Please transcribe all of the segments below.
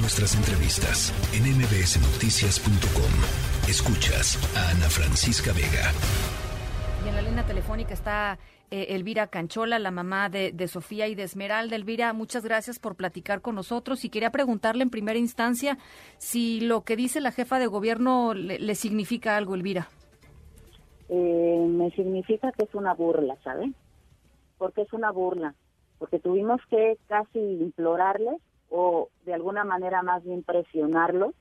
Nuestras entrevistas en mbsnoticias.com. Escuchas a Ana Francisca Vega. Y en la línea telefónica está eh, Elvira Canchola, la mamá de, Sofía y de Esmeralda. Elvira, muchas gracias por platicar con nosotros y quería preguntarle en primera instancia si lo que dice la jefa de gobierno le, significa algo, Elvira. Eh, me significa que es una burla, ¿sabe? Porque es una burla, porque tuvimos que casi implorarles o de alguna manera más bien presionarlos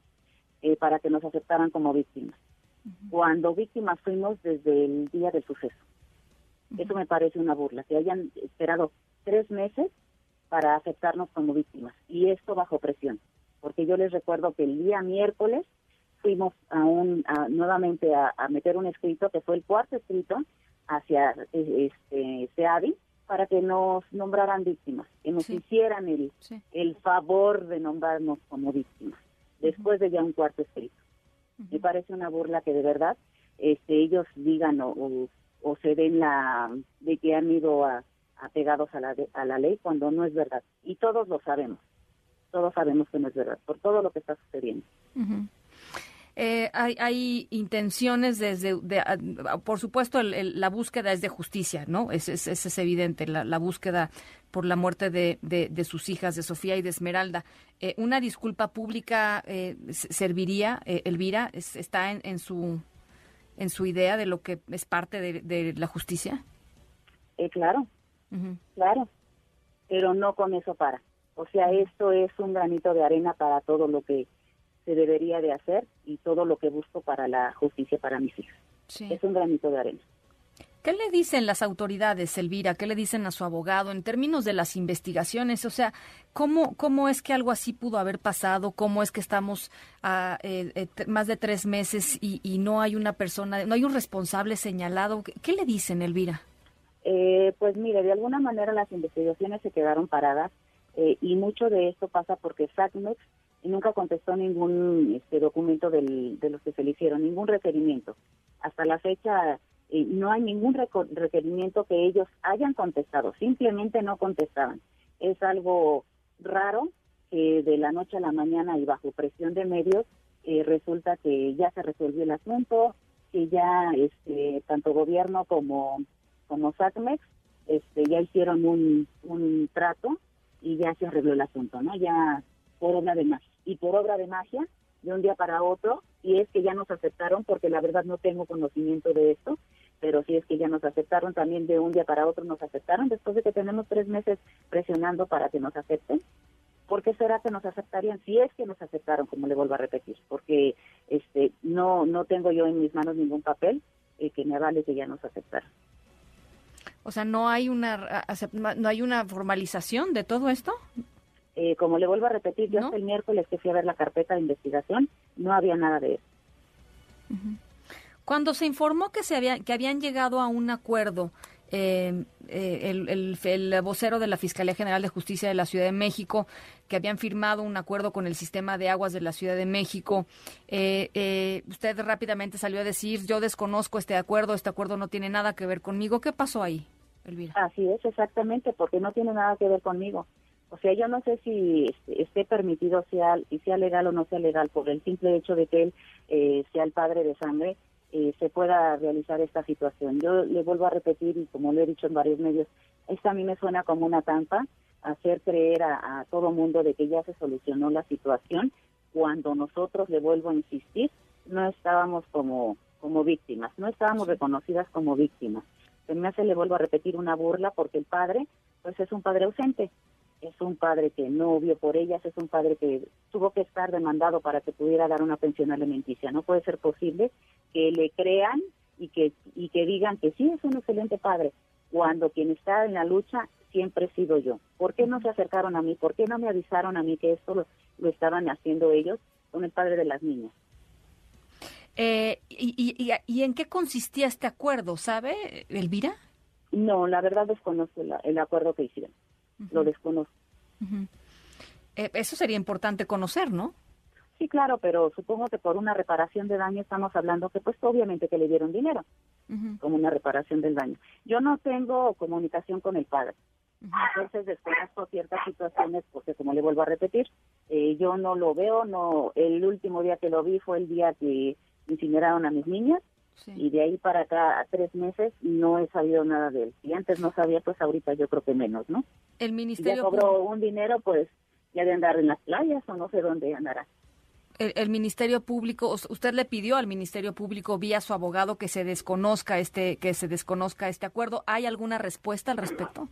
eh, para que nos aceptaran como víctimas. Cuando víctimas fuimos desde el día del suceso. Eso me parece una burla, que hayan esperado tres meses para aceptarnos como víctimas. Y esto bajo presión, porque yo les recuerdo que el día miércoles fuimos a un, nuevamente a, meter un escrito, que fue el cuarto escrito, hacia eh, este, SEADI, para que nos nombraran víctimas, que nos hicieran el, el favor de nombrarnos como víctimas, después de ya un cuarto escrito. Me parece una burla que de verdad este, ellos digan o, o, se den la de que han ido a, apegados a la, a la ley cuando no es verdad. Y todos lo sabemos, todos sabemos que no es verdad, por todo lo que está sucediendo. Eh, hay, intenciones desde, por supuesto, la búsqueda es de justicia, ¿no? Es, es, evidente, la, búsqueda por la muerte de, sus hijas, de Sofía y de Esmeralda. Eh, ¿Una disculpa pública eh, serviría, Elvira? ¿Está en, su, en su idea de lo que es parte de, la justicia? claro, claro, pero no con eso para. O sea, esto es un granito de arena para todo lo que se debería de hacer y todo lo que busco para la justicia para mis hijas. Es un granito de arena. ¿Qué le dicen las autoridades, Elvira? ¿Qué le dicen a su abogado en términos de las investigaciones? O sea, ¿cómo, cómo es que algo así pudo haber pasado? ¿Cómo es que estamos a eh, eh, más de tres meses y, no hay una persona, no hay un responsable señalado? ¿Qué, le dicen, Elvira? Eh, pues mire, de alguna manera las investigaciones se quedaron paradas y mucho de esto pasa porque Nunca contestó ningún este, documento del, de los que se le hicieron, ningún requerimiento. Hasta la fecha eh, no hay ningún requerimiento que ellos hayan contestado, simplemente no contestaban. Es algo raro que de la noche a la mañana y bajo presión de medios eh, resulta que ya se resolvió el asunto, que ya este, tanto gobierno como, como SACMEX este, ya hicieron un, un trato y ya se arregló el asunto, ¿no? Ya por obra de magia. Y por obra de magia, de un día para otro, y es que ya nos aceptaron, porque la verdad no tengo conocimiento de esto, pero si es que ya nos aceptaron, también de un día para otro nos aceptaron, después de que tenemos tres meses presionando para que nos acepten. ¿Por qué será que nos aceptarían? Si es que nos aceptaron, como le vuelvo a repetir, porque este no no tengo yo en mis manos ningún papel eh, que me avale que ya nos aceptaron. O sea, no hay una no hay una formalización de todo esto. Eh, como le vuelvo a repetir, yo hasta el miércoles que fui a ver la carpeta de investigación, no había nada de eso. Cuando se informó que, se había, que habían llegado a un acuerdo, eh, eh, el, vocero de la Fiscalía General de Justicia de la Ciudad de México, que habían firmado un acuerdo con el sistema de aguas de la Ciudad de México. usted rápidamente salió a decir, yo desconozco este acuerdo, este acuerdo no tiene nada que ver conmigo. ¿Qué pasó ahí, Elvira? Así es, exactamente, porque no tiene nada que ver conmigo. O sea, yo no sé si este, esté permitido sea, y sea legal o no sea legal por el simple hecho de que él eh, sea el padre de sangre, eh, se pueda realizar esta situación. Yo le vuelvo a repetir, y como lo he dicho en varios medios, esta a mí me suena como una trampa, hacer creer a, todo mundo de que ya se solucionó la situación, cuando nosotros, le vuelvo a insistir, no estábamos como, como víctimas, no estábamos reconocidas como víctimas. Se me hace, le vuelvo a repetir, una burla porque el padre, pues es un padre ausente es un padre que no vio por ellas, es un padre que tuvo que estar demandado para que pudiera dar una pensión alimenticia. No puede ser posible que le crean y que, y que digan que sí es un excelente padre, cuando quien está en la lucha siempre he sido yo. ¿Por qué no se acercaron a mí? ¿Por qué no me avisaron a mí que esto lo, estaban haciendo ellos con el padre de las niñas? Eh, y, y, en qué consistía este acuerdo, sabe, Elvira? No, la verdad desconozco el acuerdo que hicieron lo desconozco. Eh, eso sería importante conocer, ¿no? Sí, claro, pero supongo que por una reparación de daño estamos hablando que pues obviamente que le dieron dinero como una reparación del daño. Yo no tengo comunicación con el padre. Entonces desconozco ciertas situaciones porque como le vuelvo a repetir, eh, yo no lo veo, no el último día que lo vi fue el día que incineraron a mis niñas y de ahí para acá a tres meses no he sabido nada de él. Si antes no sabía, pues ahorita yo creo que menos, ¿no? El ministerio ya cobró un dinero, pues ya de andar en las playas o no sé dónde andará. El, el, Ministerio Público, usted le pidió al Ministerio Público vía su abogado que se desconozca este que se desconozca este acuerdo. ¿Hay alguna respuesta al respecto?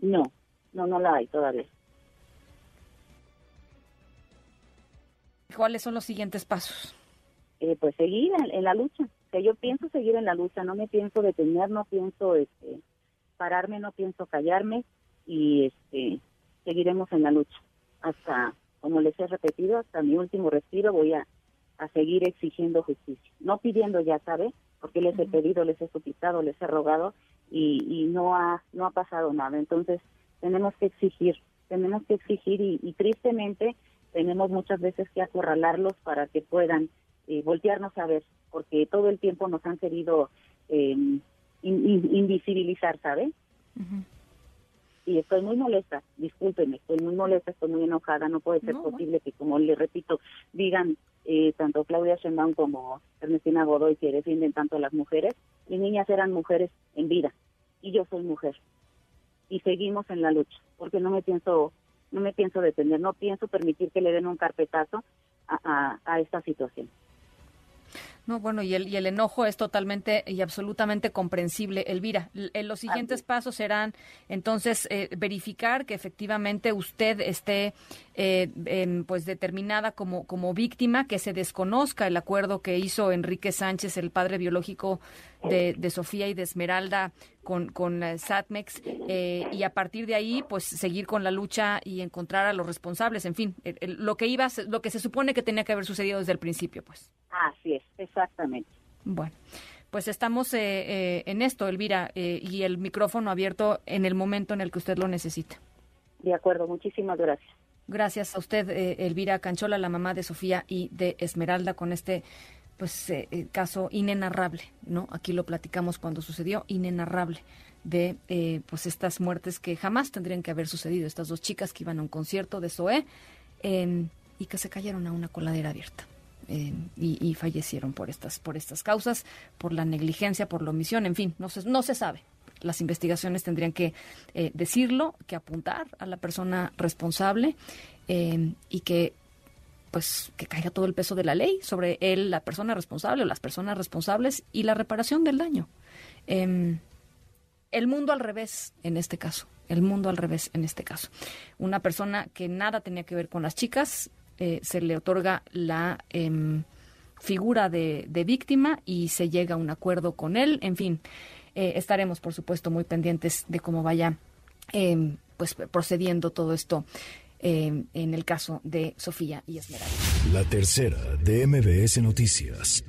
No, no, no la hay todavía. ¿Cuáles son los siguientes pasos? Eh, pues seguir en, la lucha. Que yo pienso seguir en la lucha, no me pienso detener, no pienso este, pararme, no pienso callarme y este, seguiremos en la lucha hasta, como les he repetido, hasta mi último respiro voy a, a seguir exigiendo justicia. No pidiendo ya, ¿sabe? Porque les he pedido, les he suplicado, les he rogado y, y no ha no ha pasado nada. Entonces tenemos que exigir, tenemos que exigir y, tristemente tenemos muchas veces que acorralarlos para que puedan eh, voltearnos a ver, porque todo el tiempo nos han querido eh, invisibilizar, ¿sabe? Y estoy muy molesta, discúlpeme, estoy muy molesta, estoy muy enojada, no puede ser posible que, como le repito, digan eh, tanto Claudia Sheinbaum como Ernestina Godoy que defienden tanto a las mujeres, mis niñas eran mujeres en vida y yo soy mujer y seguimos en la lucha porque no me pienso no me pienso detener no pienso permitir que le den un carpetazo a, a esta situación no, bueno, y el, y el enojo es totalmente y absolutamente comprensible. Elvira, en los siguientes pasos serán entonces eh, verificar que efectivamente usted esté eh, pues determinada como, como víctima, que se desconozca el acuerdo que hizo Enrique Sánchez, el padre biológico de, de Sofía y de Esmeralda con, con eh, Satmex, y a partir de ahí, pues seguir con la lucha y encontrar a los responsables. En fin, lo que iba, lo que se supone que tenía que haber sucedido desde el principio, pues. Así es, exactamente. Bueno. Pues estamos eh, eh, en esto, Elvira, eh, y el micrófono abierto en el momento en el que usted lo necesita. De acuerdo, muchísimas gracias. Gracias a usted, Elvira Canchola, la mamá de Sofía y de Esmeralda, con este pues caso inenarrable, ¿no? Aquí lo platicamos cuando sucedió, inenarrable de pues estas muertes que jamás tendrían que haber sucedido, estas dos chicas que iban a un concierto de Zoé em, y que se cayeron a una coladera abierta. Eh, y, fallecieron por estas, por estas causas, por la negligencia, por la omisión, en fin, no se, no se sabe. Las investigaciones tendrían que eh, decirlo, que apuntar a la persona responsable eh, y que pues que caiga todo el peso de la ley sobre él, la persona responsable o las personas responsables y la reparación del daño. Em, el mundo al revés en este caso, el mundo al revés en este caso. Una persona que nada tenía que ver con las chicas eh, se le otorga la em, figura de, víctima y se llega a un acuerdo con él. En fin, eh, estaremos, por supuesto, muy pendientes de cómo vaya em, pues procediendo todo esto em, en el caso de Sofía y Esmeralda. La tercera de MBS Noticias.